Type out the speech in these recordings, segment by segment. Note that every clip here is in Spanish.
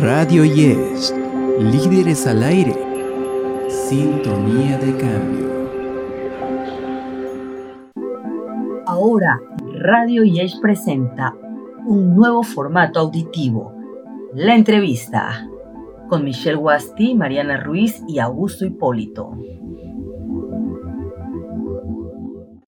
Radio Yes, líderes al aire, sintonía de cambio. Ahora, Radio Yes presenta un nuevo formato auditivo, la entrevista, con Michelle Guasti, Mariana Ruiz y Augusto Hipólito.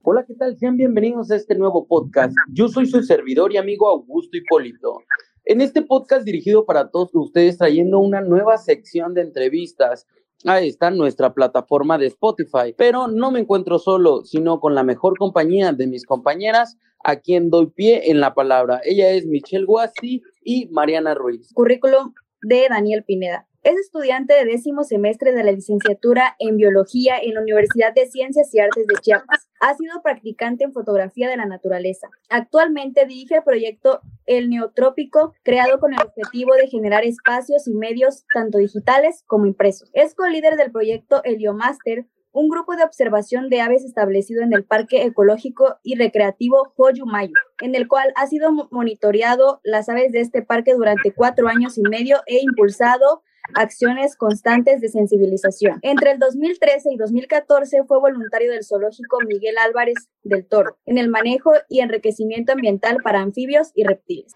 Hola, ¿qué tal? Sean bienvenidos a este nuevo podcast. Yo soy su servidor y amigo Augusto Hipólito. En este podcast dirigido para todos ustedes, trayendo una nueva sección de entrevistas a esta nuestra plataforma de Spotify. Pero no me encuentro solo, sino con la mejor compañía de mis compañeras, a quien doy pie en la palabra. Ella es Michelle Guasti y Mariana Ruiz. Currículum de Daniel Pineda. Es estudiante de décimo semestre de la licenciatura en Biología en la Universidad de Ciencias y Artes de Chiapas. Ha sido practicante en fotografía de la naturaleza. Actualmente dirige el proyecto El Neotrópico, creado con el objetivo de generar espacios y medios tanto digitales como impresos. Es co-líder del proyecto Heliomaster, un grupo de observación de aves establecido en el Parque Ecológico y Recreativo Hoyumayo, en el cual ha sido monitoreado las aves de este parque durante cuatro años y medio e impulsado acciones constantes de sensibilización. Entre el 2013 y 2014 fue voluntario del zoológico Miguel Álvarez del Toro en el manejo y enriquecimiento ambiental para anfibios y reptiles.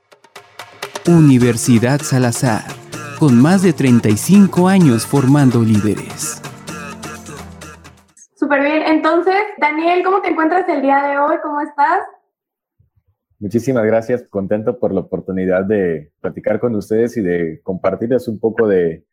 Universidad Salazar, con más de 35 años formando líderes. Súper bien, entonces, Daniel, ¿cómo te encuentras el día de hoy? ¿Cómo estás? Muchísimas gracias, contento por la oportunidad de platicar con ustedes y de compartirles un poco de,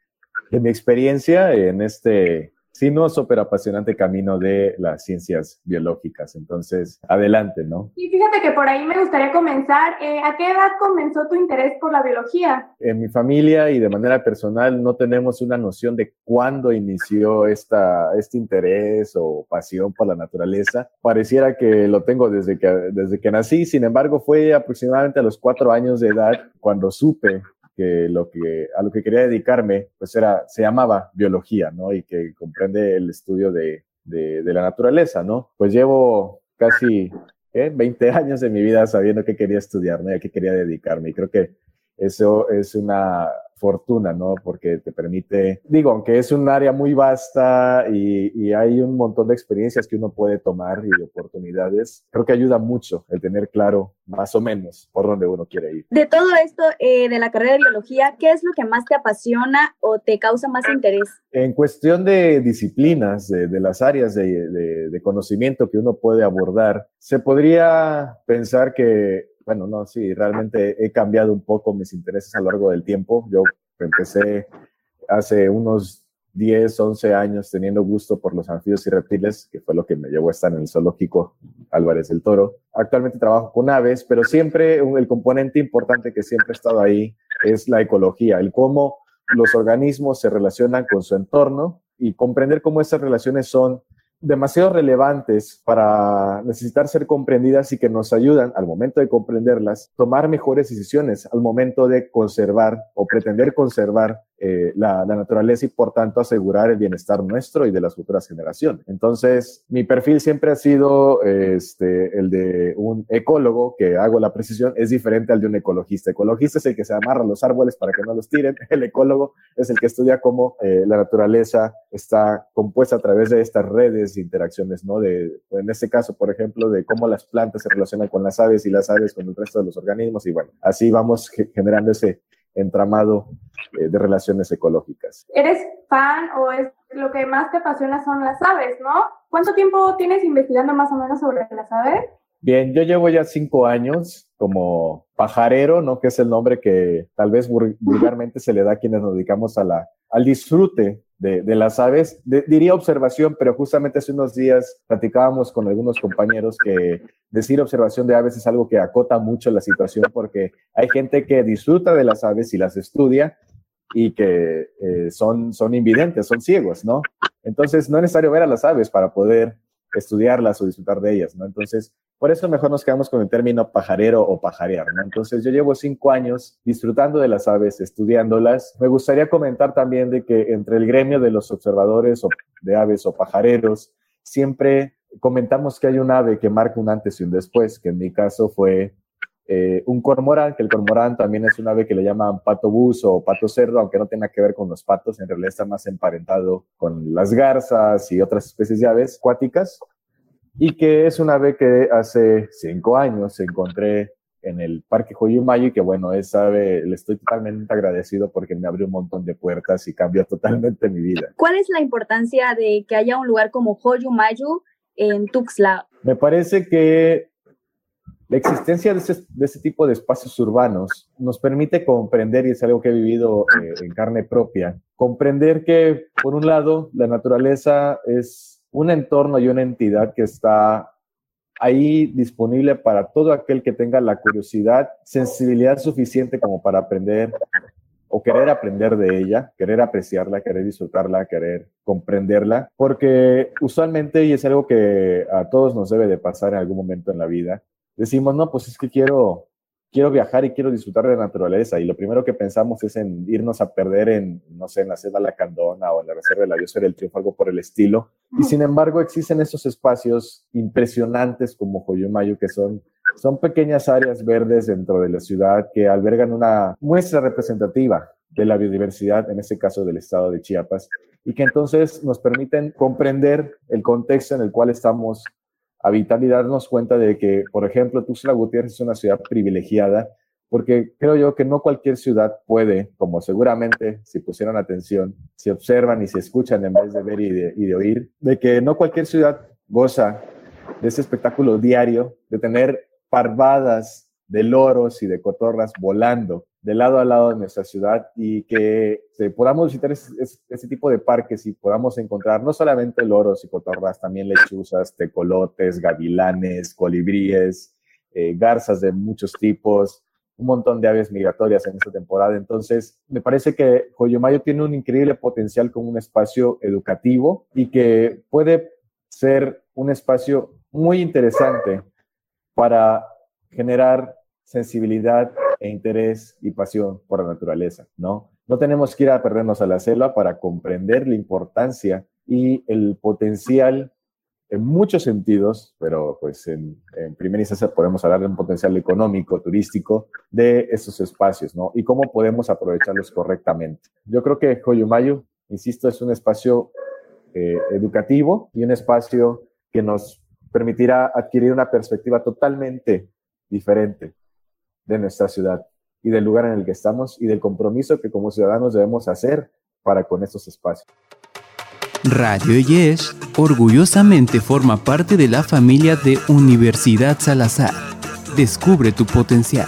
de mi experiencia en este es súper apasionante camino de las ciencias biológicas. Entonces, adelante, ¿no? Y fíjate que por ahí me gustaría comenzar. Eh, ¿A qué edad comenzó tu interés por la biología? En mi familia y de manera personal no tenemos una noción de cuándo inició esta, este interés o pasión por la naturaleza. Pareciera que lo tengo desde que, desde que nací, sin embargo, fue aproximadamente a los cuatro años de edad cuando supe que lo que a lo que quería dedicarme pues era se llamaba biología, ¿no? Y que comprende el estudio de, de, la naturaleza, ¿no? Pues llevo casi 20 años de mi vida sabiendo qué quería estudiar, ¿no? Y a qué quería dedicarme. Y creo que eso es una fortuna, ¿no? Porque te permite, digo, aunque es un área muy vasta y, hay un montón de experiencias que uno puede tomar y de oportunidades, creo que ayuda mucho el tener claro más o menos por dónde uno quiere ir. De todo esto, eh, de la carrera de biología, ¿qué es lo que más te apasiona o te causa más interés? En cuestión de disciplinas, de, las áreas de, de conocimiento que uno puede abordar, se podría pensar que bueno, no, sí, realmente he cambiado un poco mis intereses a lo largo del tiempo. Yo empecé hace unos 10, 11 años teniendo gusto por los anfibios y reptiles, que fue lo que me llevó a estar en el zoológico Álvarez del Toro. Actualmente trabajo con aves, pero siempre el componente importante que siempre ha estado ahí es la ecología, el cómo los organismos se relacionan con su entorno y comprender cómo esas relaciones son demasiado relevantes para necesitar ser comprendidas y que nos ayudan al momento de comprenderlas, tomar mejores decisiones al momento de conservar o pretender conservar eh, la, naturaleza y por tanto asegurar el bienestar nuestro y de las futuras generaciones. Entonces, mi perfil siempre ha sido este, el de un ecólogo que hago la precisión, es diferente al de un ecologista. Ecologista es el que se amarra los árboles para que no los tiren, el ecólogo es el que estudia cómo eh, la naturaleza está compuesta a través de estas redes de interacciones, ¿no? De, en este caso, por ejemplo, de cómo las plantas se relacionan con las aves y las aves con el resto de los organismos y bueno, así vamos generando ese entramado eh, de relaciones ecológicas. ¿Eres fan o es lo que más te apasiona son las aves, no? ¿Cuánto tiempo tienes investigando más o menos sobre las aves? Bien, yo llevo ya cinco años como pajarero, ¿no? Que es el nombre que tal vez vulgarmente se le da a quienes nos dedicamos a la, al disfrute de, de las aves. diría observación, pero justamente hace unos días platicábamos con algunos compañeros que decir observación de aves es algo que acota mucho la situación porque hay gente que disfruta de las aves y las estudia y que eh, son, son invidentes, son ciegos, ¿no? Entonces no es necesario ver a las aves para poder estudiarlas o disfrutar de ellas, ¿no? Entonces, por eso mejor nos quedamos con el término pajarero o pajarear, ¿no? Entonces, yo llevo cinco años disfrutando de las aves, estudiándolas. Me gustaría comentar también de que entre el gremio de los observadores de aves o pajareros, siempre comentamos que hay un ave que marca un antes y un después, que en mi caso fue eh, un cormorán, que el cormorán también es un ave que le llaman pato bus o pato cerdo, aunque no tenga que ver con los patos, en realidad está más emparentado con las garzas y otras especies de aves acuáticas, y que es un ave que hace cinco años encontré en el Parque Joyumayo y que bueno, esa ave le estoy totalmente agradecido porque me abrió un montón de puertas y cambió totalmente mi vida. ¿Cuál es la importancia de que haya un lugar como Joyumayo en Tuxtla? Me parece que la existencia de ese, tipo de espacios urbanos nos permite comprender, y es algo que he vivido eh, en carne propia, comprender que, por un lado, la naturaleza es un entorno y una entidad que está ahí disponible para todo aquel que tenga la curiosidad, sensibilidad suficiente como para aprender o querer aprender de ella, querer apreciarla, querer disfrutarla, querer comprenderla, porque usualmente, y es algo que a todos nos debe de pasar en algún momento en la vida, decimos, no, pues es que quiero, quiero viajar y quiero disfrutar de la naturaleza. Y lo primero que pensamos es en irnos a perder en, no sé, en la selva Lacandona o en la reserva de la biosfera del Triunfo, algo por el estilo. Y sin embargo, existen esos espacios impresionantes como Joyomayo, que son, son pequeñas áreas verdes dentro de la ciudad que albergan una muestra representativa de la biodiversidad, en este caso del estado de Chiapas, y que entonces nos permiten comprender el contexto en el cual estamos habitar y darnos cuenta de que, por ejemplo, Tuxtla Gutiérrez es una ciudad privilegiada, porque creo yo que no cualquier ciudad puede, como seguramente si pusieran atención, si observan y se escuchan en vez de ver y de, y de oír, de que no cualquier ciudad goza de ese espectáculo diario, de tener parvadas de loros y de cotorras volando de lado a lado de nuestra ciudad y que este, podamos visitar ese, tipo de parques y podamos encontrar no solamente loros y cotorras, también lechuzas, tecolotes, gavilanes, colibríes, eh, garzas de muchos tipos, un montón de aves migratorias en esta temporada. Entonces, me parece que Joyomayo tiene un increíble potencial como un espacio educativo y que puede ser un espacio muy interesante para generar sensibilidad e interés y pasión por la naturaleza, ¿no? No tenemos que ir a perdernos a la selva para comprender la importancia y el potencial en muchos sentidos, pero pues en, en primera instancia podemos hablar de un potencial económico, turístico de esos espacios, ¿no? Y cómo podemos aprovecharlos correctamente. Yo creo que Joyumayo, insisto, es un espacio eh, educativo y un espacio que nos permitirá adquirir una perspectiva totalmente diferente de nuestra ciudad y del lugar en el que estamos y del compromiso que como ciudadanos debemos hacer para con estos espacios. Radio Yes orgullosamente forma parte de la familia de Universidad Salazar. Descubre tu potencial.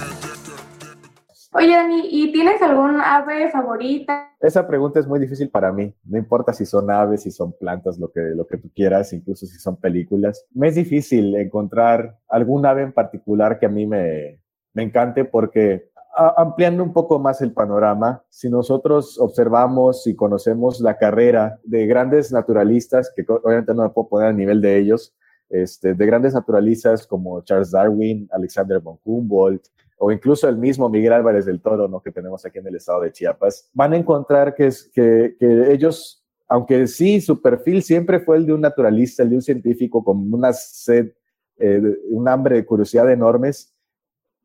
Oye, Dani, ¿y tienes algún ave favorita? Esa pregunta es muy difícil para mí. No importa si son aves, si son plantas, lo que, lo que tú quieras, incluso si son películas. Me es difícil encontrar algún ave en particular que a mí me, me encante porque ampliando un poco más el panorama, si nosotros observamos y conocemos la carrera de grandes naturalistas, que obviamente no me puedo poner a nivel de ellos, este, de grandes naturalistas como Charles Darwin, Alexander von Humboldt, o incluso el mismo Miguel Álvarez del Toro, ¿no? que tenemos aquí en el estado de Chiapas, van a encontrar que, es, que, ellos, aunque sí, su perfil siempre fue el de un naturalista, el de un científico con una sed, eh, un hambre de curiosidad enormes,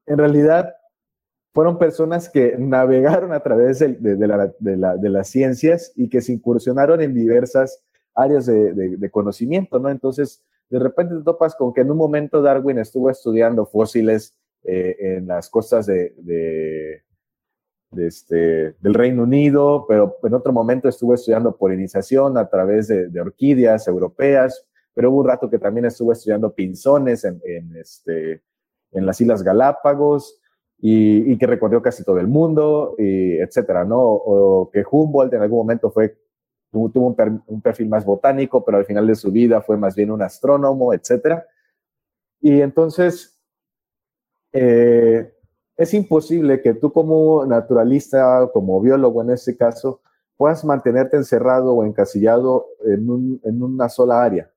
en realidad fueron personas que navegaron a través de, las ciencias y que se incursionaron en diversas áreas de, conocimiento, ¿no? Entonces, de repente te topas con que en un momento Darwin estuvo estudiando fósiles eh, en las costas de, este, del Reino Unido, pero en otro momento estuvo estudiando polinización a través de, orquídeas europeas, pero hubo un rato que también estuvo estudiando pinzones en, en este, en las Islas Galápagos y, que recorrió casi todo el mundo, y etcétera, ¿no? O, que Humboldt en algún momento fue, tuvo un, perfil más botánico, pero al final de su vida fue más bien un astrónomo, etcétera. Y entonces, eh, es imposible que tú como naturalista, como biólogo en este caso, puedas mantenerte encerrado o encasillado en, en una sola área.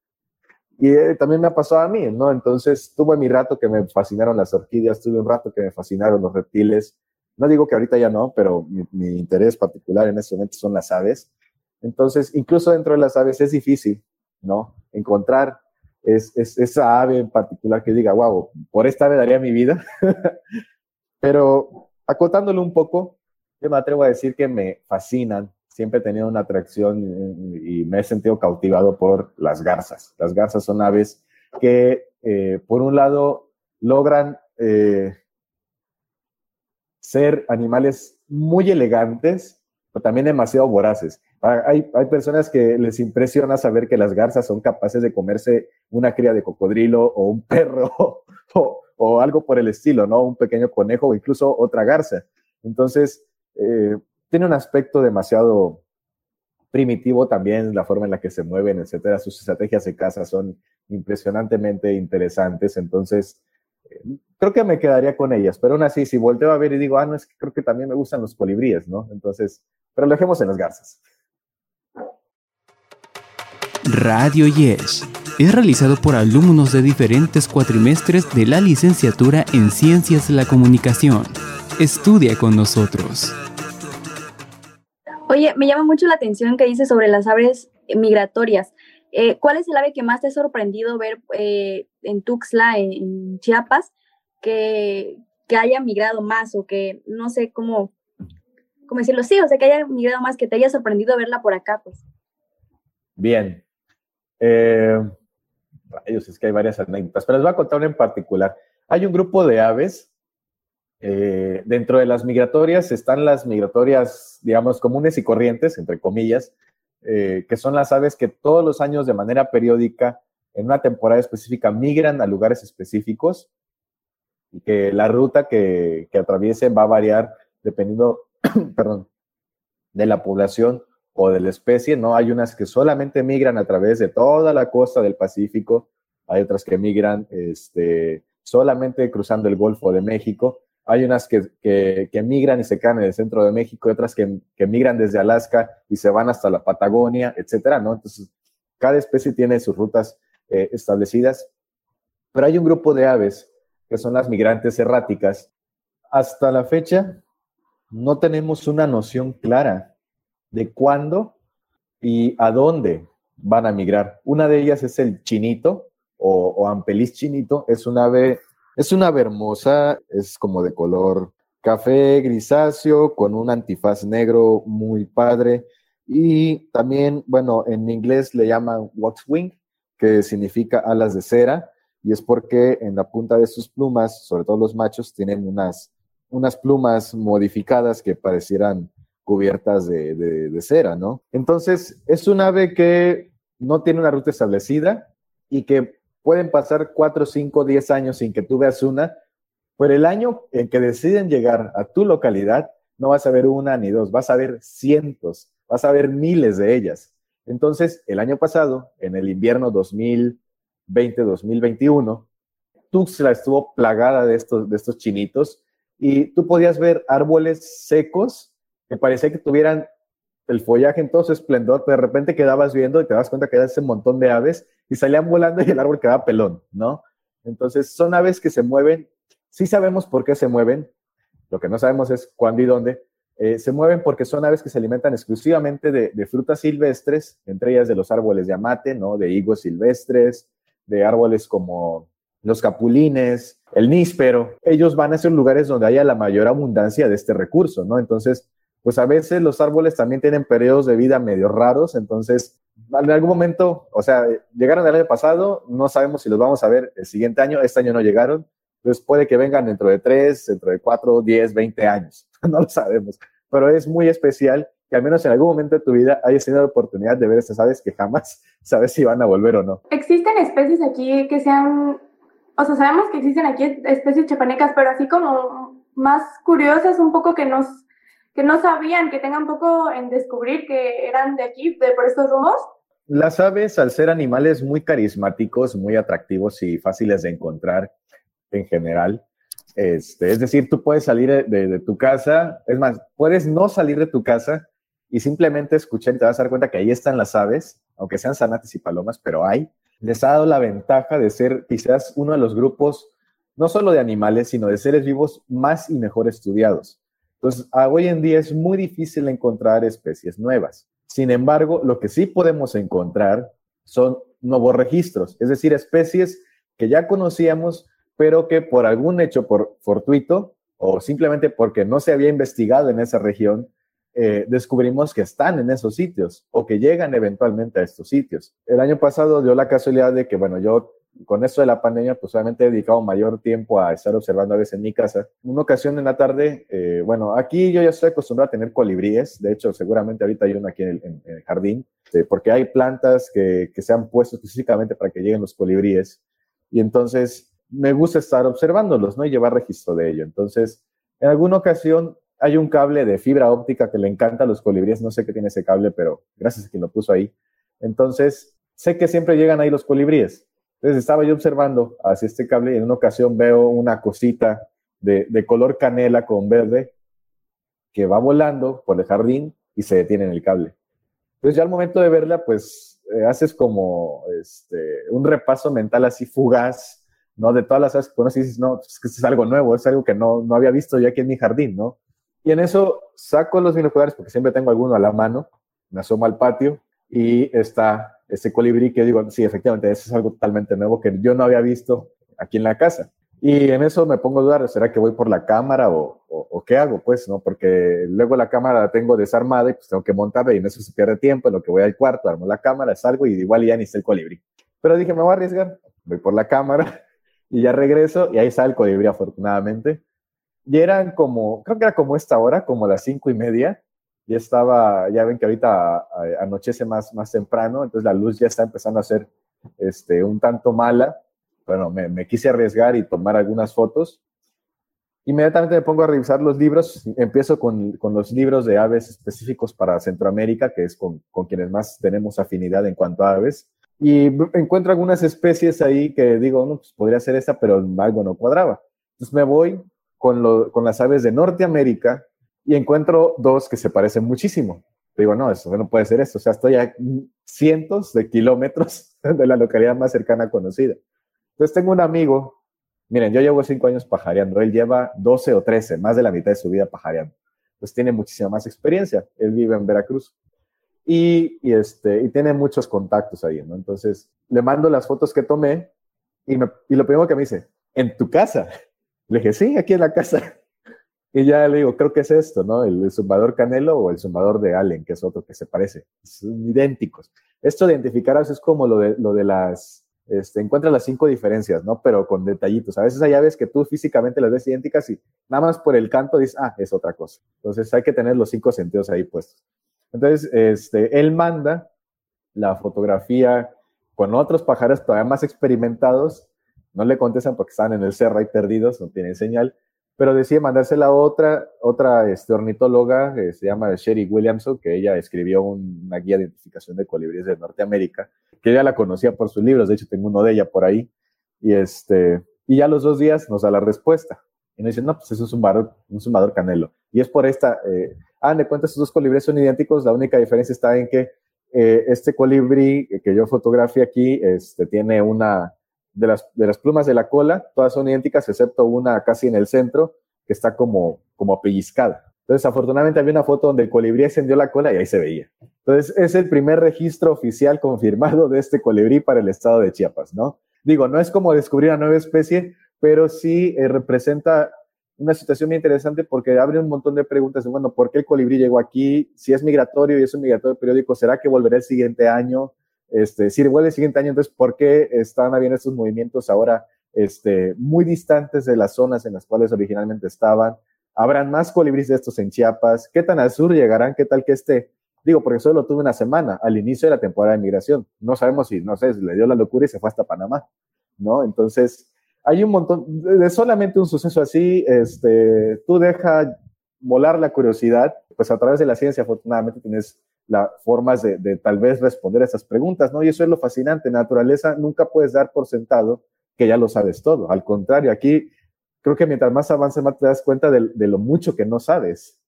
Y eh, también me ha pasado a mí, ¿no? Entonces tuve mi rato que me fascinaron las orquídeas, tuve un rato que me fascinaron los reptiles. No digo que ahorita ya no, pero mi, interés particular en este momento son las aves. Entonces, incluso dentro de las aves es difícil, ¿no? Encontrar es, esa ave en particular que diga, wow, por esta ave daría mi vida. Pero acotándolo un poco, yo me atrevo a decir que me fascinan. Siempre he tenido una atracción y me he sentido cautivado por las garzas. Las garzas son aves que, eh, por un lado, logran eh, ser animales muy elegantes, pero también demasiado voraces. Ah, hay, hay, personas que les impresiona saber que las garzas son capaces de comerse una cría de cocodrilo o un perro o, algo por el estilo, ¿no? Un pequeño conejo o incluso otra garza. Entonces, eh, tiene un aspecto demasiado primitivo también, la forma en la que se mueven, etcétera. Sus estrategias de caza son impresionantemente interesantes. Entonces, eh, creo que me quedaría con ellas. Pero aún así, si volteo a ver y digo, ah, no, es que creo que también me gustan los colibríes, ¿no? Entonces, pero lo dejemos en las garzas. Radio Yes es realizado por alumnos de diferentes cuatrimestres de la licenciatura en Ciencias de la Comunicación. Estudia con nosotros. Oye, me llama mucho la atención que dices sobre las aves migratorias. Eh, ¿Cuál es el ave que más te ha sorprendido ver eh, en Tuxtla, en, Chiapas, que, que, haya migrado más o que no sé cómo, cómo decirlo? Sí, o sea, que haya migrado más, que te haya sorprendido verla por acá, pues. Bien. Eh, es que hay varias anécdotas, pero les voy a contar una en particular. Hay un grupo de aves. Eh, dentro de las migratorias están las migratorias, digamos, comunes y corrientes, entre comillas, eh, que son las aves que todos los años de manera periódica, en una temporada específica, migran a lugares específicos y que la ruta que, que atraviesen va a variar dependiendo, perdón, de la población o de la especie, ¿no? Hay unas que solamente migran a través de toda la costa del Pacífico, hay otras que migran este, solamente cruzando el Golfo de México, hay unas que, que, migran y se quedan en el centro de México, y otras que, migran desde Alaska y se van hasta la Patagonia, etcétera, ¿no? Entonces, cada especie tiene sus rutas eh, establecidas, pero hay un grupo de aves que son las migrantes erráticas. Hasta la fecha, no tenemos una noción clara de cuándo y a dónde van a migrar. Una de ellas es el chinito o, o ampeliz chinito. Es una ave, es una hermosa, es como de color café grisáceo con un antifaz negro muy padre. Y también, bueno, en inglés le llaman waxwing, que significa alas de cera, y es porque en la punta de sus plumas, sobre todo los machos, tienen unas, unas plumas modificadas que parecieran cubiertas de, cera, ¿no? Entonces, es un ave que no tiene una ruta establecida y que pueden pasar 4, 5, 10 años sin que tú veas una, pero el año en que deciden llegar a tu localidad, no vas a ver una ni dos, vas a ver cientos, vas a ver miles de ellas. Entonces, el año pasado, en el invierno 2020-2021, Tuxtla estuvo plagada de estos, chinitos y tú podías ver árboles secos que parecía que tuvieran el follaje en todo su esplendor, pero de repente quedabas viendo y te das cuenta que era ese montón de aves y salían volando y el árbol quedaba pelón, ¿no? Entonces, son aves que se mueven, sí sabemos por qué se mueven, lo que no sabemos es cuándo y dónde. Eh, se mueven porque son aves que se alimentan exclusivamente de, frutas silvestres, entre ellas de los árboles de amate, ¿no? De higos silvestres, de árboles como los capulines, el níspero. Ellos van a esos lugares donde haya la mayor abundancia de este recurso, ¿no? Entonces, pues a veces los árboles también tienen periodos de vida medio raros, entonces en algún momento, o sea, llegaron el año pasado, no sabemos si los vamos a ver el siguiente año, este año no llegaron, entonces puede que vengan dentro de tres, dentro de cuatro, diez, veinte años, no lo sabemos, pero es muy especial que al menos en algún momento de tu vida hayas tenido la oportunidad de ver estas aves que jamás sabes si van a volver o no. ¿Existen especies aquí que sean, o sea, sabemos que existen aquí especies chapanecas, pero así como más curiosas, un poco que nos que no sabían, que tengan poco en descubrir que eran de aquí, de por estos rumbos? Las aves, al ser animales muy carismáticos, muy atractivos y fáciles de encontrar en general, este, es decir, tú puedes salir de, tu casa, es más, puedes no salir de tu casa y simplemente escuchar y te vas a dar cuenta que ahí están las aves, aunque sean zanates y palomas, pero hay. Les ha dado la ventaja de ser quizás uno de los grupos, no solo de animales, sino de seres vivos más y mejor estudiados. Entonces, hoy en día es muy difícil encontrar especies nuevas. Sin embargo, lo que sí podemos encontrar son nuevos registros, es decir, especies que ya conocíamos, pero que por algún hecho fortuito o simplemente porque no se había investigado en esa región, eh, descubrimos que están en esos sitios o que llegan eventualmente a estos sitios. El año pasado dio la casualidad de que, bueno, yo con esto de la pandemia, pues obviamente he dedicado mayor tiempo a estar observando a veces en mi casa. Una ocasión en la tarde, eh, bueno, aquí yo ya estoy acostumbrado a tener colibríes, de hecho seguramente ahorita hay uno aquí en el, jardín, este, porque hay plantas que, que se han puesto específicamente para que lleguen los colibríes y entonces me gusta estar observándolos, ¿no? Y llevar registro de ello. Entonces, en alguna ocasión hay un cable de fibra óptica que le encanta a los colibríes, no sé qué tiene ese cable, pero gracias a quien lo puso ahí. Entonces, sé que siempre llegan ahí los colibríes. Entonces estaba yo observando hacia este cable y en una ocasión veo una cosita de, color canela con verde que va volando por el jardín y se detiene en el cable. Entonces ya al momento de verla, pues eh, haces como este, un repaso mental así fugaz, ¿no? De todas las aves que conoces y dices, no, es que es algo nuevo, es algo que no, no había visto yo aquí en mi jardín, ¿no? Y en eso saco los binoculares porque siempre tengo alguno a la mano, me asomo al patio y está ese colibrí que digo, sí, efectivamente, eso es algo totalmente nuevo que yo no había visto aquí en la casa. Y en eso me pongo a dudar, ¿será que voy por la cámara o, o, qué hago? Pues, ¿no? Porque luego la cámara la tengo desarmada y pues tengo que montarla y en eso se pierde tiempo, en lo que voy al cuarto, armo la cámara, salgo y igual ya ni está el colibrí. Pero dije, me voy a arriesgar, voy por la cámara y ya regreso y ahí sale el colibrí afortunadamente. Y eran como, creo que era como esta hora, como las cinco y media, ya estaba, ya ven que ahorita anochece más, más temprano, entonces la luz ya está empezando a ser este, un tanto mala. Bueno, me, me quise arriesgar y tomar algunas fotos. Inmediatamente me pongo a revisar los libros, empiezo con, con los libros de aves específicos para Centroamérica, que es con, con, quienes más tenemos afinidad en cuanto a aves, y encuentro algunas especies ahí que digo, no, pues podría ser esta, pero algo no cuadraba. Entonces me voy con, lo, con las aves de Norteamérica, y encuentro dos que se parecen muchísimo. Digo, no, eso no puede ser esto. O sea, estoy a cientos de kilómetros de la localidad más cercana conocida. Entonces tengo un amigo, miren, yo llevo cinco años pajareando, él lleva 12 o 13, más de la mitad de su vida pajareando. Pues tiene muchísima más experiencia. Él vive en Veracruz. Y, y, este, y tiene muchos contactos ahí, ¿no? Entonces le mando las fotos que tomé y, me, y lo primero que me dice, ¿en tu casa? Le dije, sí, aquí en la casa. Y ya le digo, creo que es esto, ¿no? El, zumbador Canelo o el zumbador de Allen, que es otro que se parece. Son idénticos. Esto de identificar es como lo de, lo de las, este, encuentras las cinco diferencias, ¿no? Pero con detallitos. A veces hay aves que tú físicamente las ves idénticas y nada más por el canto dices, ah, es otra cosa. Entonces hay que tener los cinco sentidos ahí puestos. Entonces, este, él manda la fotografía con otros pájaros todavía más experimentados. No le contestan porque están en el cerro ahí perdidos, no tienen señal pero decide mandársela a otra, otra este, ornitóloga, que se llama Sherry Williamson, que ella escribió una guía de identificación de colibríes de Norteamérica, que ella la conocía por sus libros, de hecho tengo uno de ella por ahí, y, este, y ya los dos días nos da la respuesta. Y nos dicen, no, pues eso es un zumbador, un zumbador canelo. Y es por esta, eh, ah, de cuenta, estos dos colibríes son idénticos, la única diferencia está en que eh, este colibrí que yo fotografié aquí este, tiene una, de las, de las plumas de la cola, todas son idénticas, excepto una casi en el centro, que está como, como pellizcada. Entonces, afortunadamente había una foto donde el colibrí encendió la cola y ahí se veía. Entonces, es el primer registro oficial confirmado de este colibrí para el estado de Chiapas, ¿no? Digo, no es como descubrir una nueva especie, pero sí eh, representa una situación muy interesante porque abre un montón de preguntas de, bueno, ¿por qué el colibrí llegó aquí? Si es migratorio y es un migratorio periódico, ¿será que volverá el siguiente año? Este, si vuelve el siguiente año, entonces, ¿por qué están habiendo estos movimientos ahora este, muy distantes de las zonas en las cuales originalmente estaban? ¿Habrán más colibríes de estos en Chiapas? ¿Qué tan al sur llegarán? ¿Qué tal que esté? Digo, porque solo tuve una semana al inicio de la temporada de migración. No sabemos si, no sé, le dio la locura y se fue hasta Panamá, ¿no? Entonces, hay un montón, de solamente un suceso así, este, tú deja volar la curiosidad, pues a través de la ciencia afortunadamente tienes las formas de, tal vez responder a esas preguntas, ¿no? Y eso es lo fascinante. En naturaleza nunca puedes dar por sentado que ya lo sabes todo. Al contrario, aquí creo que mientras más avances, más te das cuenta de, de lo mucho que no sabes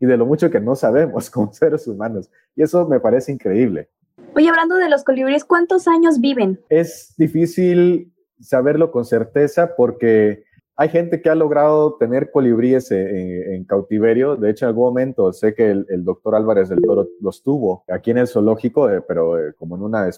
y de lo mucho que no sabemos como seres humanos. Y eso me parece increíble. Oye, hablando de los colibríes, ¿cuántos años viven? Es difícil saberlo con certeza porque hay gente que ha logrado tener colibríes en, cautiverio. De hecho, en algún momento sé que el, doctor Álvarez del Toro los tuvo aquí en el zoológico, eh, pero eh, como en una,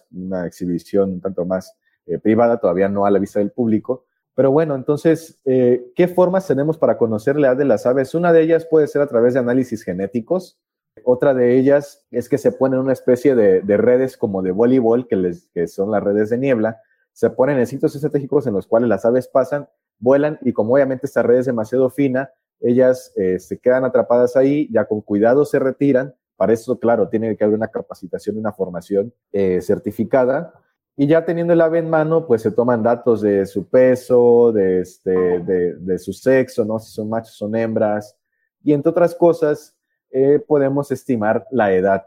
exhibición un tanto más eh, privada, todavía no a la vista del público. Pero bueno, entonces, eh, ¿qué formas tenemos para conocer la edad de las aves? Una de ellas puede ser a través de análisis genéticos. Otra de ellas es que se ponen una especie de, redes como de voleibol, que, les, que son las redes de niebla. Se ponen en sitios estratégicos en los cuales las aves pasan, vuelan y como obviamente esta red es demasiado fina, ellas eh, se quedan atrapadas ahí, ya con cuidado se retiran. Para eso, claro, tiene que haber una capacitación una formación eh, certificada y ya teniendo el ave en mano, pues se toman datos de su peso, de, este, de, su sexo, ¿no? Si son machos, son hembras. Y entre otras cosas, eh, podemos estimar la edad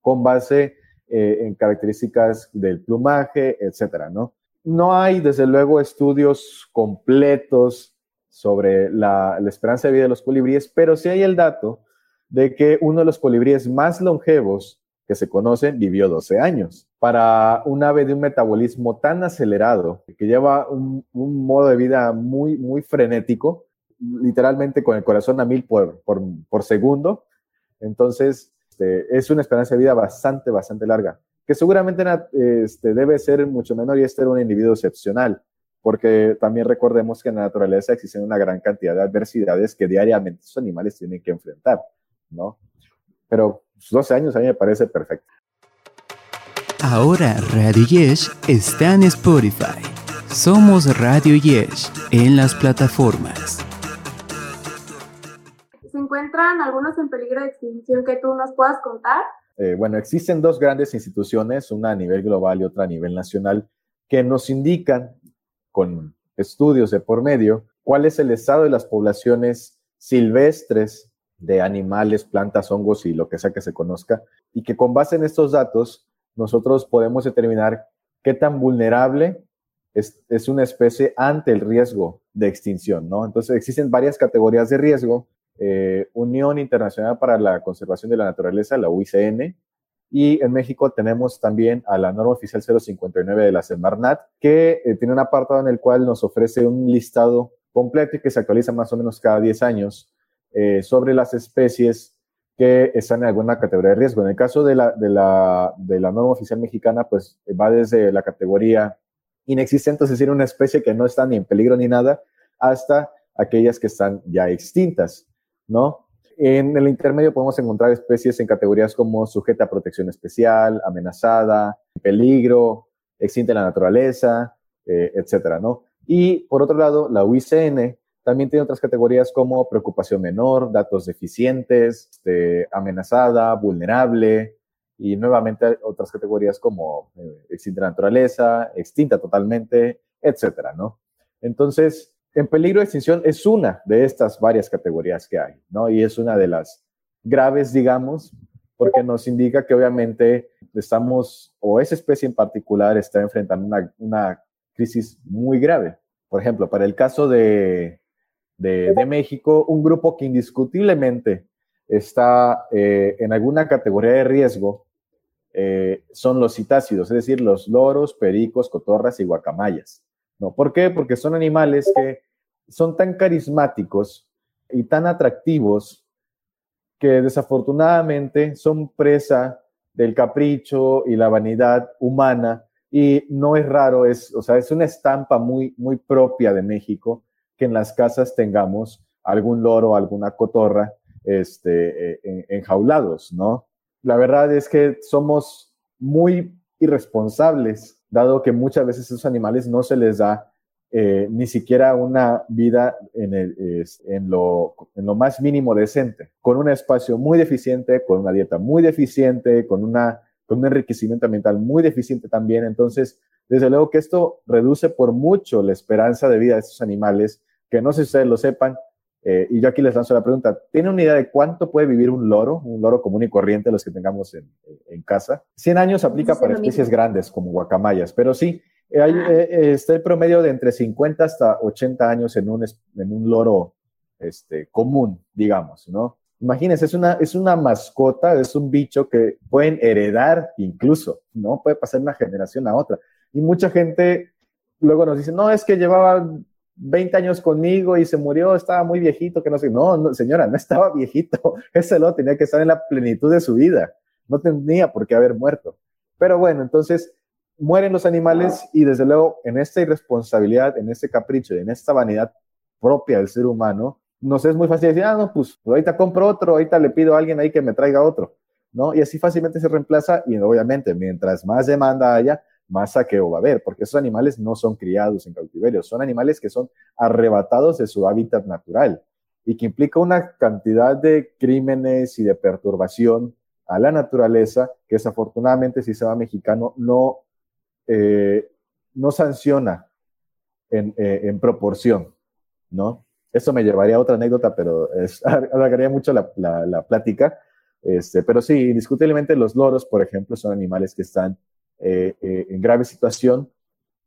con base en características del plumaje, etcétera, ¿no? No hay, desde luego, estudios completos sobre la, esperanza de vida de los colibríes, pero sí hay el dato de que uno de los colibríes más longevos que se conocen vivió 12 años para un ave de un metabolismo tan acelerado, que lleva un, modo de vida muy, muy frenético, literalmente con el corazón a mil por, por, segundo. Entonces, este, es una esperanza de vida bastante, bastante larga, que seguramente este, debe ser mucho menor y este era un individuo excepcional, porque también recordemos que en la naturaleza existen una gran cantidad de adversidades que diariamente los animales tienen que enfrentar, ¿no? Pero 12 años a mí me parece perfecto. Ahora Radio Yesh está en Spotify. Somos Radio Yesh en las plataformas. ¿Se encuentran algunos en peligro de extinción que tú nos puedas contar? Eh, bueno, existen dos grandes instituciones, una a nivel global y otra a nivel nacional, que nos indican con estudios de por medio cuál es el estado de las poblaciones silvestres de animales, plantas, hongos y lo que sea que se conozca, y que con base en estos datos nosotros podemos determinar qué tan vulnerable es, una especie ante el riesgo de extinción, ¿no? Entonces existen varias categorías de riesgo. Eh, Unión Internacional para la Conservación de la Naturaleza, la UICN, y en México tenemos también a la norma oficial 059 de la Semarnat, que eh, tiene un apartado en el cual nos ofrece un listado completo y que se actualiza más o menos cada 10 años eh, sobre las especies que están en alguna categoría de riesgo. En el caso de la, de la, de la norma oficial mexicana, pues va desde la categoría inexistente, es decir, una especie que no está ni en peligro ni nada, hasta aquellas que están ya extintas, ¿no? En el intermedio podemos encontrar especies en categorías como sujeta a protección especial, amenazada, peligro, extinta en la naturaleza, eh, etcétera, ¿no? Y por otro lado, la UICN también tiene otras categorías como preocupación menor, datos deficientes, este, amenazada, vulnerable, y nuevamente otras categorías como eh, extinta naturaleza, extinta totalmente, etcétera, ¿no? Entonces, en peligro de extinción es una de estas varias categorías que hay, ¿no? Y es una de las graves, digamos, porque nos indica que obviamente estamos, o esa especie en particular está enfrentando una, una crisis muy grave. Por ejemplo, para el caso de, de, México, un grupo que indiscutiblemente está eh, en alguna categoría de riesgo, eh, son los citácidos, es decir, los loros, pericos, cotorras y guacamayas. ¿No? ¿Por qué? Porque son animales que son tan carismáticos y tan atractivos que desafortunadamente son presa del capricho y la vanidad humana y no es raro, es, o sea, es una estampa muy, muy propia de México que en las casas tengamos algún loro, alguna cotorra este, eh, enjaulados, ¿no? La verdad es que somos muy irresponsables, dado que muchas veces esos animales no se les da eh, ni siquiera una vida en, lo, más mínimo decente, con un espacio muy deficiente, con una dieta muy deficiente, con, con un enriquecimiento ambiental muy deficiente también. Entonces, desde luego que esto reduce por mucho la esperanza de vida de estos animales, que no sé si ustedes lo sepan, eh, y yo aquí les lanzo la pregunta, ¿tienen una idea de cuánto puede vivir un loro, un loro común y corriente, los que tengamos en, en casa? 100 años aplica para especies grandes como guacamayas, pero sí, eh, hay, ah. eh, está el promedio de entre 50 hasta 80 años en un, en un loro este, común, digamos, ¿no? Imagínense, es una, es una mascota, es un bicho que pueden heredar incluso, ¿no? Puede pasar una generación a otra. Y mucha gente luego nos dice, no, es que llevaba 20 años conmigo y se murió, estaba muy viejito, que no sé. No, señora, no estaba viejito. Ese lo tenía que estar en la plenitud de su vida. No tenía por qué haber muerto. Pero bueno, entonces, mueren los animales y desde luego en esta irresponsabilidad, en este capricho, en esta vanidad propia del ser humano, nos es muy fácil decir, ah, no, pues, pues ahorita compro otro, ahorita le pido a alguien ahí que me traiga otro, ¿no? Y así fácilmente se reemplaza y obviamente mientras más demanda haya, más saqueo va a haber, porque esos animales no son criados en cautiverio, son animales que son arrebatados de su hábitat natural y que implica una cantidad de crímenes y de perturbación a la naturaleza que desafortunadamente el sistema mexicano no, eh, no sanciona en, eh, en, proporción, ¿no? Esto me llevaría a otra anécdota, pero es, alargaría mucho la, la, plática. Este, pero sí, indiscutiblemente los loros, por ejemplo, son animales que están eh, en grave situación.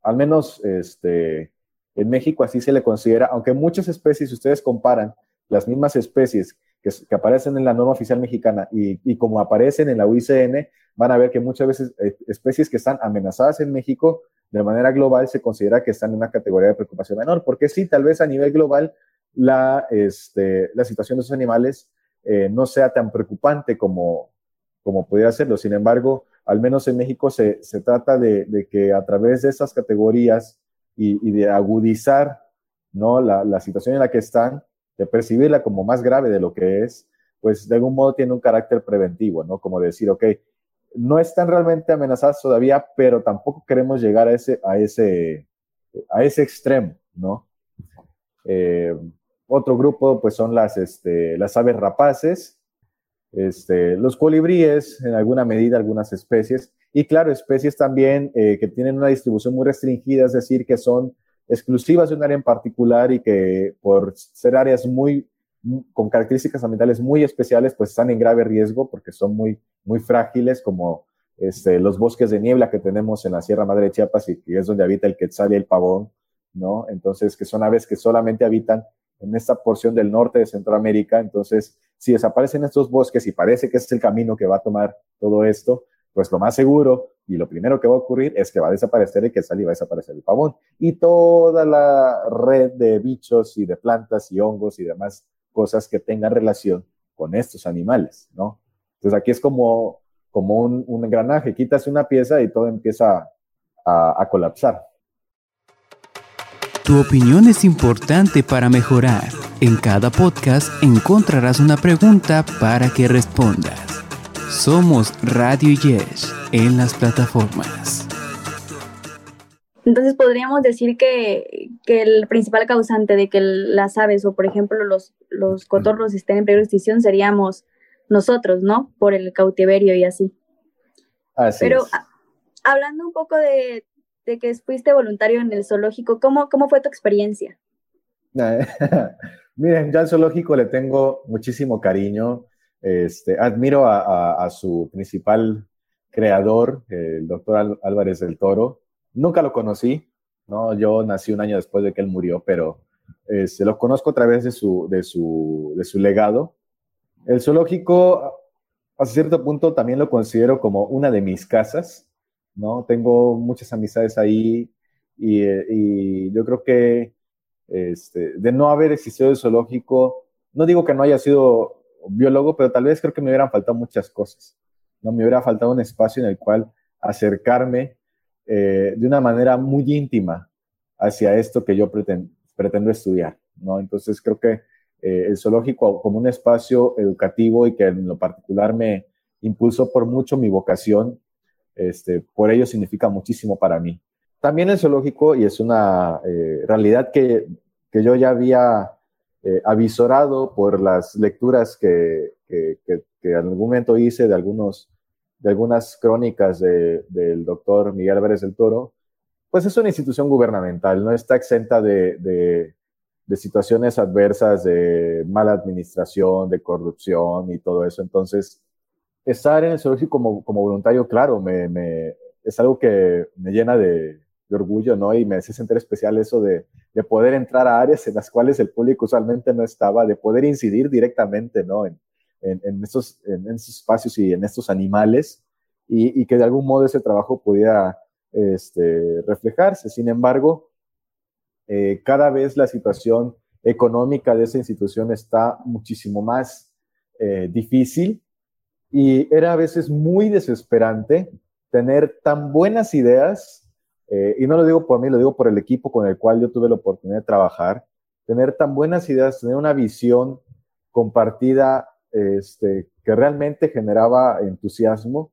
Al menos este, en México así se le considera, aunque muchas especies, si ustedes comparan las mismas especies que, aparecen en la norma oficial mexicana y, como aparecen en la UICN, van a ver que muchas veces eh, especies que están amenazadas en México de manera global se considera que están en una categoría de preocupación menor, porque sí, tal vez a nivel global la, este, la situación de esos animales eh, no sea tan preocupante como, como pudiera serlo. Sin embargo, al menos en México se, se trata de, de, que a través de esas categorías y, y de agudizar ¿no? La, la, situación en la que están, de percibirla como más grave de lo que es, pues de algún modo tiene un carácter preventivo, ¿no? Como decir, ok, no están realmente amenazadas todavía, pero tampoco queremos llegar a ese, a ese, a ese extremo, ¿no? Eh, otro grupo, pues son las, este, las aves rapaces, este, los colibríes, en alguna medida, algunas especies, y claro, especies también eh, que tienen una distribución muy restringida, es decir, que son exclusivas de un área en particular y que por ser áreas muy con características ambientales muy especiales, pues están en grave riesgo porque son muy, muy frágiles, como este, los bosques de niebla que tenemos en la Sierra Madre de Chiapas y que es donde habita el quetzal y el pavón, ¿no? Entonces, que son aves que solamente habitan en esta porción del norte de Centroamérica. Entonces, si desaparecen estos bosques y parece que es el camino que va a tomar todo esto, pues lo más seguro y lo primero que va a ocurrir es que va a desaparecer el quetzal y va a desaparecer el pavón. Y toda la red de bichos y de plantas y hongos y demás cosas que tengan relación con estos animales, ¿no? Entonces aquí es como, como un, un engranaje, quitas una pieza y todo empieza a, a colapsar. Tu opinión es importante para mejorar. En cada podcast encontrarás una pregunta para que respondas. Somos Radio Yes en las plataformas. Entonces podríamos decir que, el principal causante de que las aves o por ejemplo los, los cotorros estén en peligro de extinción seríamos nosotros, ¿no? Por el cautiverio y así. Así Pero hablando un poco de, que fuiste voluntario en el zoológico, ¿cómo, cómo fue tu experiencia? Miren, ya al zoológico le tengo muchísimo cariño. Este, admiro a, su principal creador, el doctor Álvarez del Toro. Nunca lo conocí, ¿no? Yo nací un año después de que él murió, pero se este, lo conozco a través de su, de, su, de su legado. El zoológico, a cierto punto, también lo considero como una de mis casas, ¿no? Tengo muchas amistades ahí y, y yo creo que este, de no haber existido el zoológico, no digo que no haya sido biólogo, pero tal vez creo que me hubieran faltado muchas cosas. No me hubiera faltado un espacio en el cual acercarme eh, de una manera muy íntima hacia esto que yo pretendo estudiar. ¿no? Entonces creo que eh, el zoológico como un espacio educativo y que en lo particular me impulsó por mucho mi vocación, este, por ello significa muchísimo para mí. También el zoológico, y es una eh, realidad que, que yo ya había eh, avisorado por las lecturas que, que, en algún momento hice de, algunos, de algunas crónicas del doctor Miguel Álvarez del Toro, pues es una institución gubernamental, no está exenta de, de, situaciones adversas, de mala administración, de corrupción y todo eso. Entonces, estar en el zoológico como, como voluntario, claro, me, me, es algo que me llena de, de orgullo, ¿no? Y me hace sentir especial eso de, de, poder entrar a áreas en las cuales el público usualmente no estaba, de poder incidir directamente, ¿no? En, en, en estos, en, estos espacios y en estos animales y, y, que de algún modo ese trabajo pudiera este, reflejarse. Sin embargo, eh, cada vez la situación económica de esa institución está muchísimo más eh, difícil y era a veces muy desesperante tener tan buenas ideas, eh, y no lo digo por mí, lo digo por el equipo con el cual yo tuve la oportunidad de trabajar, tener tan buenas ideas, tener una visión compartida este, que realmente generaba entusiasmo,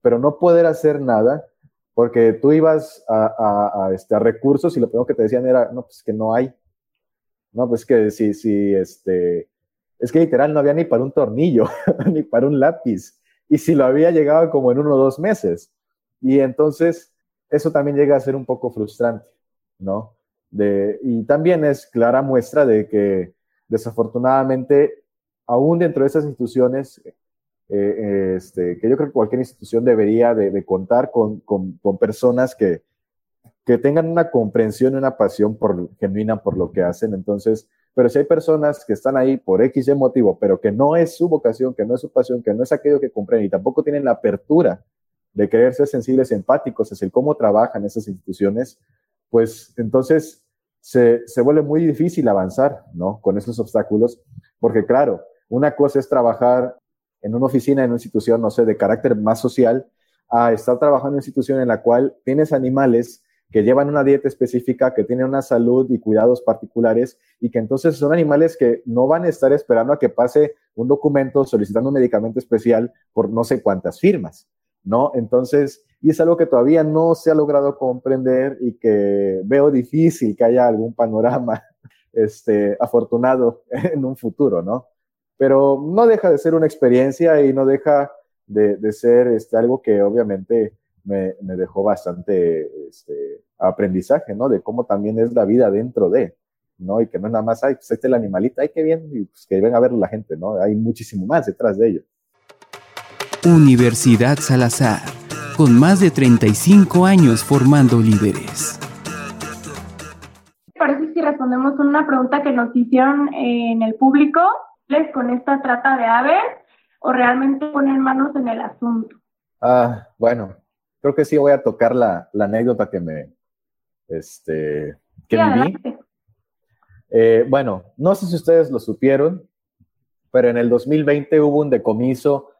pero no poder hacer nada porque tú ibas a, este, a recursos y lo primero que te decían era, no, pues que no hay. No, pues que si, si, este, es que literal no había ni para un tornillo, ni para un lápiz. Y si lo había llegado como en uno o dos meses. Y entonces eso también llega a ser un poco frustrante, ¿no? Y también es clara muestra de que desafortunadamente, aún dentro de esas instituciones, eh, este, que yo creo que cualquier institución debería de, contar con, personas que, que tengan una comprensión y una pasión por, genuina por lo que hacen. Entonces, pero si hay personas que están ahí por X y motivo, pero que no es su vocación, que no es su pasión, que no es aquello que comprenden y tampoco tienen la apertura de querer ser sensibles empáticos, el cómo trabajan esas instituciones, pues entonces se, se vuelve muy difícil avanzar, ¿no? Con esos obstáculos, porque claro, una cosa es trabajar en una oficina, en una institución, no sé, de carácter más social, a estar trabajando en una institución en la cual tienes animales que llevan una dieta específica, que tienen una salud y cuidados particulares y que entonces son animales que no van a estar esperando a que pase un documento solicitando un medicamento especial por no sé cuántas firmas, ¿no? Entonces, y es algo que todavía no se ha logrado comprender y que veo difícil que haya algún panorama este, afortunado en un futuro, ¿no? pero no deja de ser una experiencia y no deja de, ser este, algo que obviamente me, dejó bastante este, aprendizaje, ¿no? De cómo también es la vida dentro de, ¿no? Y que no es nada más, ay, pues este el animalito, ay, qué bien, y pues que venga a verlo la gente, ¿no? Hay muchísimo más detrás de ello. Universidad Salazar, con más de 35 años formando líderes. Parece si respondemos una pregunta que nos hicieron en el público con esta trata de aves o realmente poner manos en el asunto? Ah, bueno, creo que sí voy a tocar la, anécdota que me, este, que viví. Eh, bueno, no sé si ustedes lo supieron, pero en el 2020 hubo un decomiso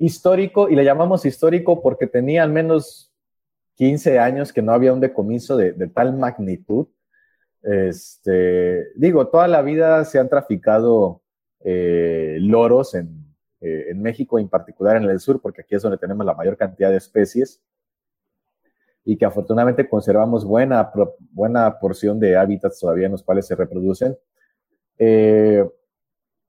histórico, y le llamamos histórico porque tenía al menos 15 años que no había un decomiso de, de tal magnitud. Este, digo, toda la vida se han traficado eh, loros eh, en, México, en particular en el sur, porque aquí es donde tenemos la mayor cantidad de especies y que afortunadamente conservamos buena, buena porción de hábitats todavía en los cuales se reproducen. Eh,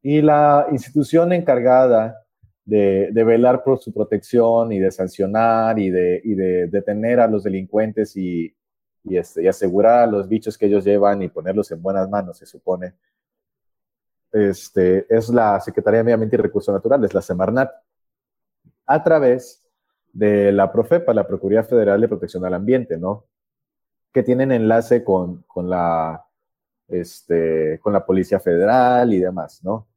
y la institución encargada de, velar por su protección y de sancionar y de, detener a los delincuentes y, este, y asegurar los bichos que ellos llevan y ponerlos en buenas manos, se supone, este, es la Secretaría de Medio Ambiente y Recursos Naturales, la Semarnat, a través de la Profepa, la Procuraduría Federal de Protección al Ambiente, ¿no? Que tienen enlace con, con, la, este, con la Policía Federal y demás, ¿no?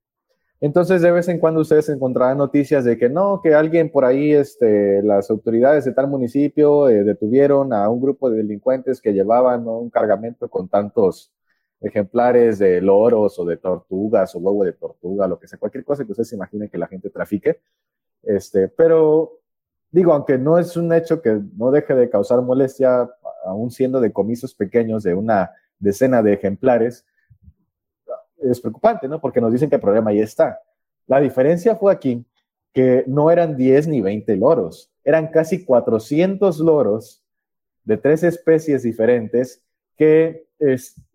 Entonces, de vez en cuando ustedes encontrarán noticias de que no, que alguien por ahí, este, las autoridades de tal municipio eh, detuvieron a un grupo de delincuentes que llevaban un cargamento con tantos ejemplares de loros o de tortugas o huevo de tortuga, lo que sea, cualquier cosa que ustedes se imaginen que la gente trafique. Este, pero digo, aunque no es un hecho que no deje de causar molestia, aún siendo de comisos pequeños de una decena de ejemplares, es preocupante, ¿no? Porque nos dicen que el problema ahí está. La diferencia fue aquí que no eran 10 ni 20 loros, eran casi 400 loros de tres especies diferentes que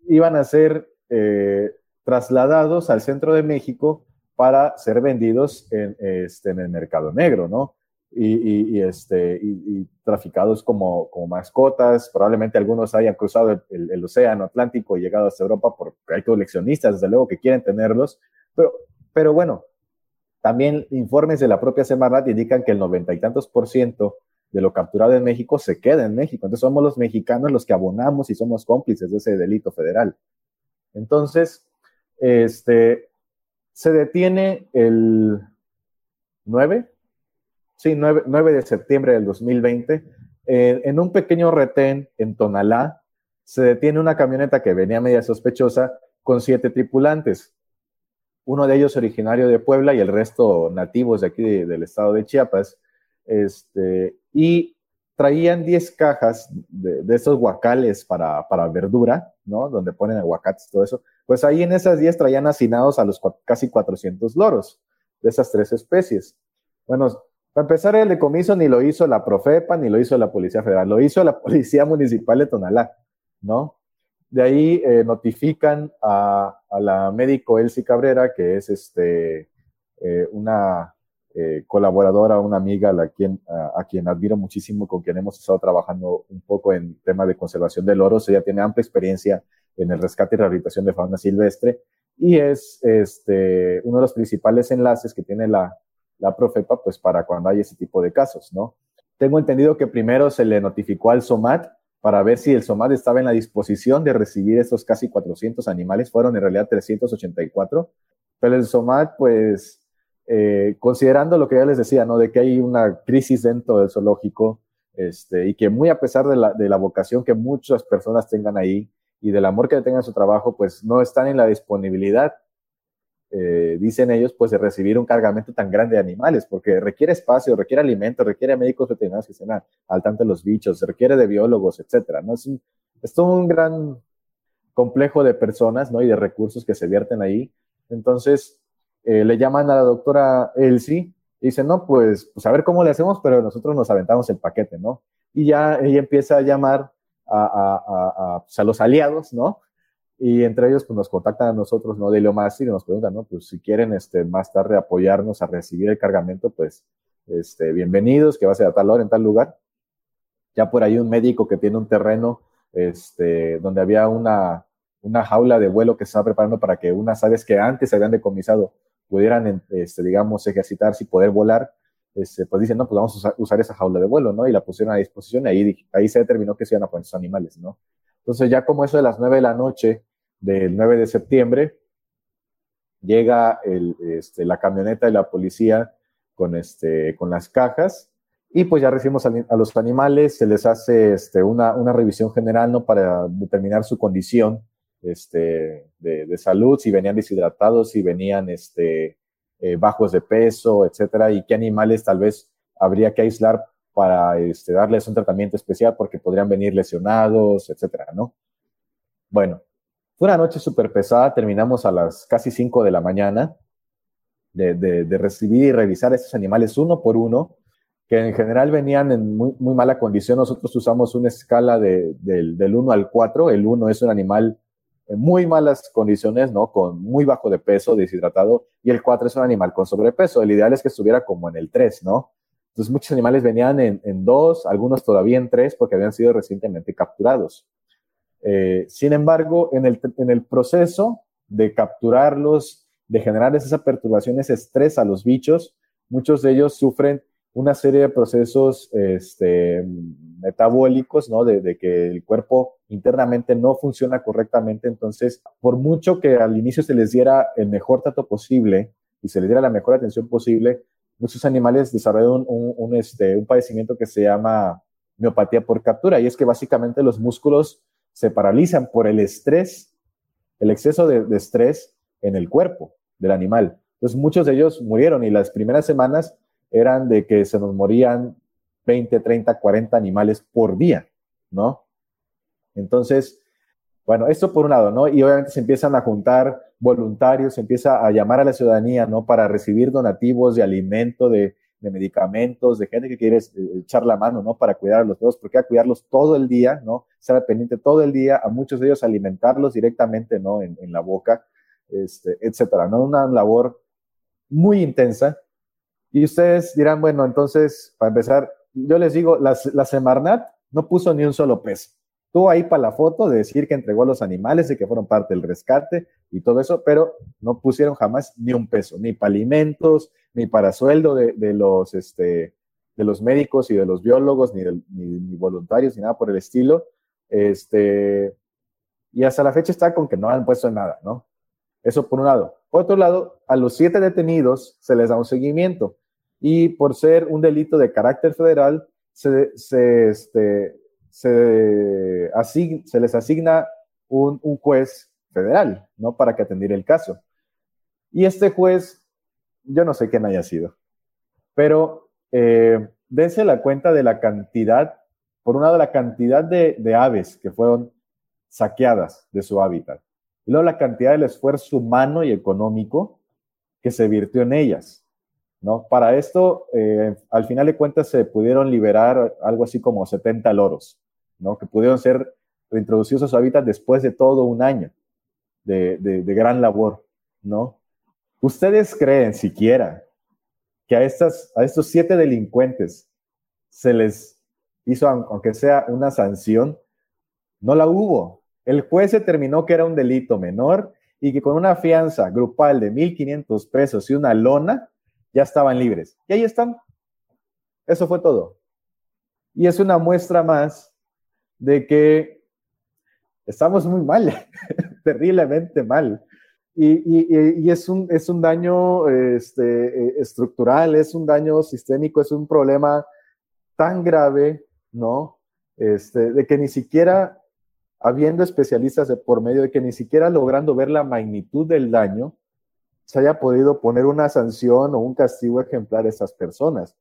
iban a ser eh, trasladados al centro de México para ser vendidos en, este, en el mercado negro, ¿no? Y, este, y, traficados como, como, mascotas. Probablemente algunos hayan cruzado el, océano Atlántico y llegado hasta Europa porque hay coleccionistas, desde luego, que quieren tenerlos. Pero, pero bueno, también informes de la propia Semarnat indican que el noventa y tantos por ciento de lo capturado en México se queda en México. Entonces somos los mexicanos los que abonamos y somos cómplices de ese delito federal. Entonces, este, se detiene el 9, sí, 9, de septiembre del 2020, eh, en un pequeño retén en Tonalá, se detiene una camioneta que venía media sospechosa con siete tripulantes. Uno de ellos originario de Puebla y el resto nativos de aquí del estado de Chiapas. Este, y traían 10 cajas de, de estos guacales para, para, verdura, ¿no? Donde ponen aguacates y todo eso. Pues ahí en esas 10 traían hacinados a los casi 400 loros de esas tres especies. Bueno, para empezar, el decomiso ni lo hizo la Profepa ni lo hizo la Policía Federal, lo hizo la Policía Municipal de Tonalá, ¿no? De ahí eh, notifican a, la médico Elsie Cabrera, que es este, eh, una eh, colaboradora, una amiga a quien, a, a, quien admiro muchísimo, con quien hemos estado trabajando un poco en tema de conservación de loros. Ella tiene amplia experiencia en el rescate y rehabilitación de fauna silvestre y es este, uno de los principales enlaces que tiene la, la Profepa pues para cuando hay ese tipo de casos, ¿no? Tengo entendido que primero se le notificó al SOMAT para ver si el SOMAT estaba en la disposición de recibir esos casi 400 animales, fueron en realidad 384, pero el SOMAT pues eh, considerando lo que ya les decía, ¿no? De que hay una crisis dentro del zoológico este, y que muy a pesar de la, de la vocación que muchas personas tengan ahí y del amor que tengan a su trabajo, pues no están en la disponibilidad eh, dicen ellos, pues de recibir un cargamento tan grande de animales, porque requiere espacio, requiere alimento, requiere médicos veterinarios que estén al tanto de los bichos, requiere de biólogos, etcétera, ¿no? Es, un, es todo un gran complejo de personas, ¿no? Y de recursos que se vierten ahí. Entonces, eh, le llaman a la doctora Elsie y dicen, no, pues, pues a ver cómo le hacemos, pero nosotros nos aventamos el paquete, ¿no? Y ya ella empieza a llamar a, a, a, a, pues a los aliados, ¿no? Y entre ellos pues nos contactan a nosotros, ¿no? De más y nos preguntan, ¿no? Pues si quieren este, más tarde apoyarnos a recibir el cargamento, pues este, bienvenidos, que va a ser a tal hora en tal lugar. Ya por ahí un médico que tiene un terreno este, donde había una, una jaula de vuelo que se estaba preparando para que unas aves que antes habían decomisado pudieran, este, digamos, ejercitarse y poder volar, este, pues dicen, no, pues vamos a usar, esa jaula de vuelo, ¿no? Y la pusieron a disposición y ahí, ahí se determinó que se iban a poner esos animales, ¿no? Entonces ya como eso de las nueve de la noche, del 9 de septiembre, llega este, la camioneta de la policía con, este, con las cajas y pues ya recibimos a, a los animales, se les hace este, una, revisión general ¿no? para determinar su condición de, salud, si venían deshidratados, si venían eh, bajos de peso, etcétera, y qué animales tal vez habría que aislar para darles un tratamiento especial porque podrían venir lesionados, etcétera, ¿no? Bueno, fue una noche súper pesada, terminamos a las casi 5 de la mañana de, recibir y revisar estos animales uno por uno, que en general venían en muy, muy mala condición. Nosotros usamos una escala de, del 1 al 4. El 1 es un animal en muy malas condiciones, ¿no? Con muy bajo de peso, deshidratado, y el 4 es un animal con sobrepeso. El ideal es que estuviera como en el 3, ¿no? Entonces muchos animales venían en, en 2, algunos todavía en 3 porque habían sido recientemente capturados. Eh, sin embargo, en el, en el proceso de capturarlos, de generar esa perturbación, ese estrés a los bichos, muchos de ellos sufren una serie de procesos este, metabólicos, ¿no? De, de, que el cuerpo internamente no funciona correctamente. Entonces, por mucho que al inicio se les diera el mejor trato posible y se les diera la mejor atención posible, muchos animales desarrollan un, un, un, este, un padecimiento que se llama miopatía por captura. Y es que básicamente los músculos se paralizan por el estrés, el exceso de, estrés en el cuerpo del animal. Entonces muchos de ellos murieron y las primeras semanas eran de que se nos morían 20, 30, 40 animales por día, ¿no? Entonces, bueno, esto por un lado, ¿no? Y obviamente se empiezan a juntar voluntarios, se empieza a llamar a la ciudadanía, ¿no? Para recibir donativos de alimento, de, de medicamentos, de gente que quiere eh, echar la mano, ¿no? Para cuidar a los dos, porque a cuidarlos todo el día, ¿no? Estar pendiente todo el día, a muchos de ellos alimentarlos directamente, ¿no? En, en la boca, este, etcétera, ¿no? Una labor muy intensa. Y ustedes dirán, bueno, entonces, para empezar, yo les digo, la, la Semarnat no puso ni un solo peso. Estuvo ahí para la foto de decir que entregó a los animales y que fueron parte del rescate y todo eso, pero no pusieron jamás ni un peso, ni para alimentos, ni para sueldo de, de los, este, de los médicos y de los biólogos, ni, de, ni, ni, voluntarios, ni nada por el estilo. Este, y hasta la fecha está con que no han puesto nada, ¿no? Eso por un lado. Por otro lado, a los siete detenidos se les da un seguimiento y por ser un delito de carácter federal, se, se, este, se, asign, se les asigna un, un, juez federal, ¿no? Para que atendiera el caso. Y este juez, yo no sé quién haya sido, pero eh, dense la cuenta de la cantidad por un lado, la cantidad de, de aves que fueron saqueadas de su hábitat, y luego la cantidad del esfuerzo humano y económico que se virtió en ellas. ¿no? Para esto, eh, al final de cuentas, se pudieron liberar algo así como 70 loros, ¿no? que pudieron ser reintroducidos a su hábitat después de todo un año de, de, gran labor. ¿no? ¿Ustedes creen siquiera que a, estas, a estos siete delincuentes se les hizo, aunque sea una sanción? No la hubo. El juez determinó que era un delito menor y que con una fianza grupal de 1.500 pesos y una lona, ya estaban libres. Y ahí están. Eso fue todo. Y es una muestra más de que estamos muy mal, terriblemente mal. Y, es, un, es un daño este, estructural, es un daño sistémico, es un problema tan grave, ¿no? Este, de que ni siquiera, habiendo especialistas de por medio, de que ni siquiera logrando ver la magnitud del daño, se haya podido poner una sanción o un castigo ejemplar a esas personas.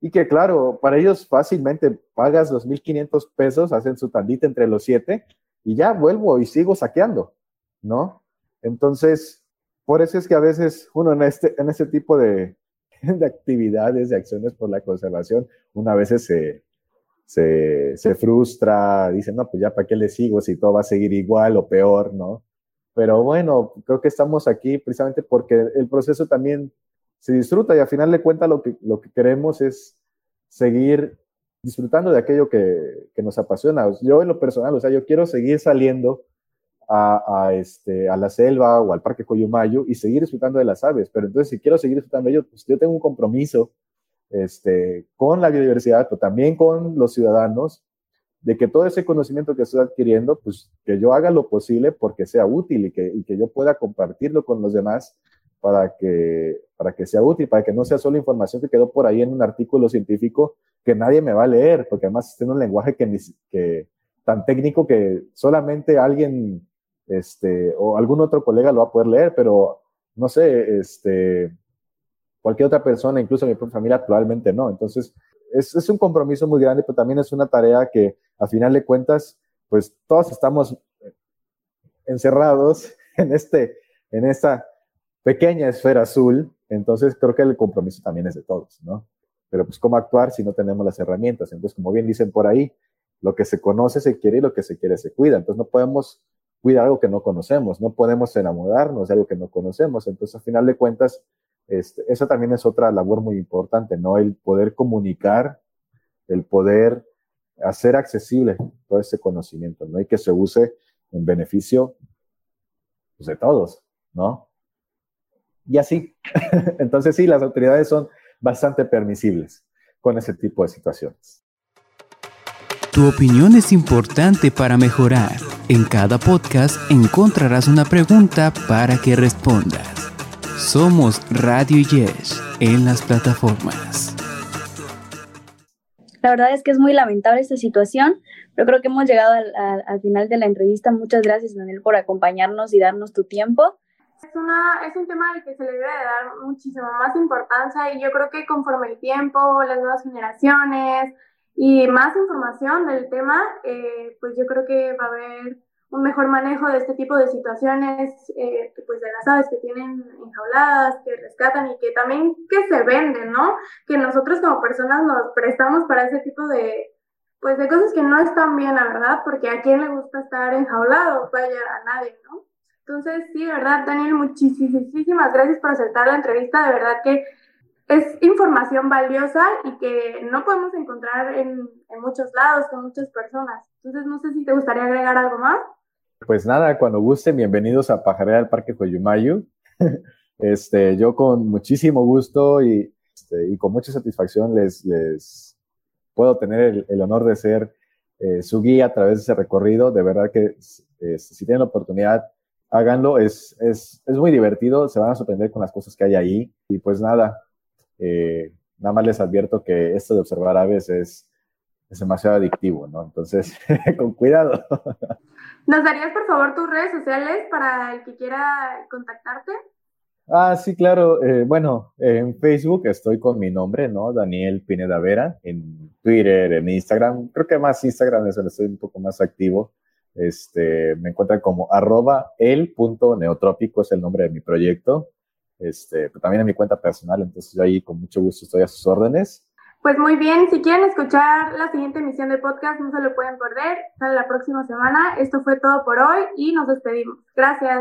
Y que claro, para ellos fácilmente pagas los 1.500 pesos, hacen su tandita entre los siete y ya vuelvo y sigo saqueando, ¿no? Entonces, por eso es que a veces uno en este, en este tipo de, de actividades, de acciones por la conservación, una vez se, se, se frustra, dice, no, pues ya para qué le sigo si todo va a seguir igual o peor, ¿no? Pero bueno, creo que estamos aquí precisamente porque el proceso también se disfruta y al final de cuentas lo que, lo que queremos es seguir disfrutando de aquello que, que, nos apasiona. Yo en lo personal, o sea, yo quiero seguir saliendo a, a, este, a la selva o al Parque Coyumayo y seguir disfrutando de las aves, pero entonces si quiero seguir disfrutando de ellos, pues yo tengo un compromiso este, con la biodiversidad, pero también con los ciudadanos de que todo ese conocimiento que estoy adquiriendo, pues que yo haga lo posible porque sea útil y que, y que yo pueda compartirlo con los demás para que, para que sea útil, para que no sea solo información que quedó por ahí en un artículo científico que nadie me va a leer, porque además está en un lenguaje que, que tan técnico que solamente alguien este, o algún otro colega lo va a poder leer, pero no sé, este, cualquier otra persona, incluso mi propia familia, probablemente no. Entonces, es, es, un compromiso muy grande, pero también es una tarea que a final de cuentas, pues todos estamos encerrados en, este, en esta pequeña esfera azul, entonces creo que el compromiso también es de todos, ¿no? Pero pues cómo actuar si no tenemos las herramientas. Entonces, como bien dicen por ahí, lo que se conoce se quiere y lo que se quiere se cuida. Entonces no podemos cuidar algo que no conocemos, no podemos enamorarnos de algo que no conocemos. Entonces, a final de cuentas, este, esa también es otra labor muy importante, ¿no? El poder comunicar, el poder hacer accesible todo ese conocimiento, ¿no? Y que se use en beneficio pues, de todos, ¿no? Y así. Entonces sí, las autoridades son bastante permisibles con ese tipo de situaciones. Tu opinión es importante para mejorar. En cada podcast encontrarás una pregunta para que respondas. Somos Radio Yes en las plataformas. La verdad es que es muy lamentable esta situación, pero creo que hemos llegado al, final de la entrevista. Muchas gracias, Daniel, por acompañarnos y darnos tu tiempo. Una, es un tema al que se le debe dar muchísima más importancia y yo creo que conforme el tiempo, las nuevas generaciones y más información del tema, eh, pues yo creo que va a haber un mejor manejo de este tipo de situaciones, eh, pues de las aves que tienen enjauladas, que rescatan y que también que se venden, ¿no? Que nosotros como personas nos prestamos para ese tipo de, pues de cosas que no están bien, la verdad, porque a quién le gusta estar enjaulado, vaya a nadie, ¿no? Entonces, sí, de verdad, Daniel, muchísimas gracias por aceptar la entrevista, de verdad que es información valiosa y que no podemos encontrar en, muchos lados con muchas personas. Entonces, no sé si te gustaría agregar algo más. Pues nada, cuando gusten, bienvenidos a Pajarera del Parque Coyumayu. Este, yo con muchísimo gusto y, este, con mucha satisfacción les, puedo tener el, honor de ser eh, su guía a través de ese recorrido. De verdad que si tienen la oportunidad, háganlo. Es, es, es, muy divertido, se van a sorprender con las cosas que hay ahí. Y pues nada, eh, nada más les advierto que esto de observar aves es, es demasiado adictivo, ¿no? Entonces, con cuidado. ¿Nos darías, por favor, tus redes sociales para el que quiera contactarte? Ah, sí, claro. Eh, bueno, en Facebook estoy con mi nombre, ¿no? Daniel Pineda Vera. En Twitter, en Instagram. Creo que más Instagram es donde estoy un poco más activo. Este, me encuentran como arroba el punto neotrópico, es el nombre de mi proyecto. Este, pero también en mi cuenta personal, entonces yo ahí con mucho gusto estoy a sus órdenes. Pues muy bien, si quieren escuchar la siguiente emisión del podcast, no se lo pueden perder. Sale la próxima semana. Esto fue todo por hoy y nos despedimos. Gracias.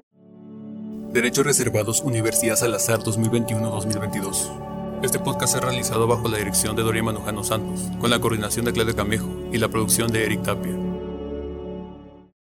Derechos Reservados Universidad Salazar 2021-2022. Este podcast es realizado bajo la dirección de Doria Manujano Santos, con la coordinación de Claudio Camejo y la producción de Eric Tapia.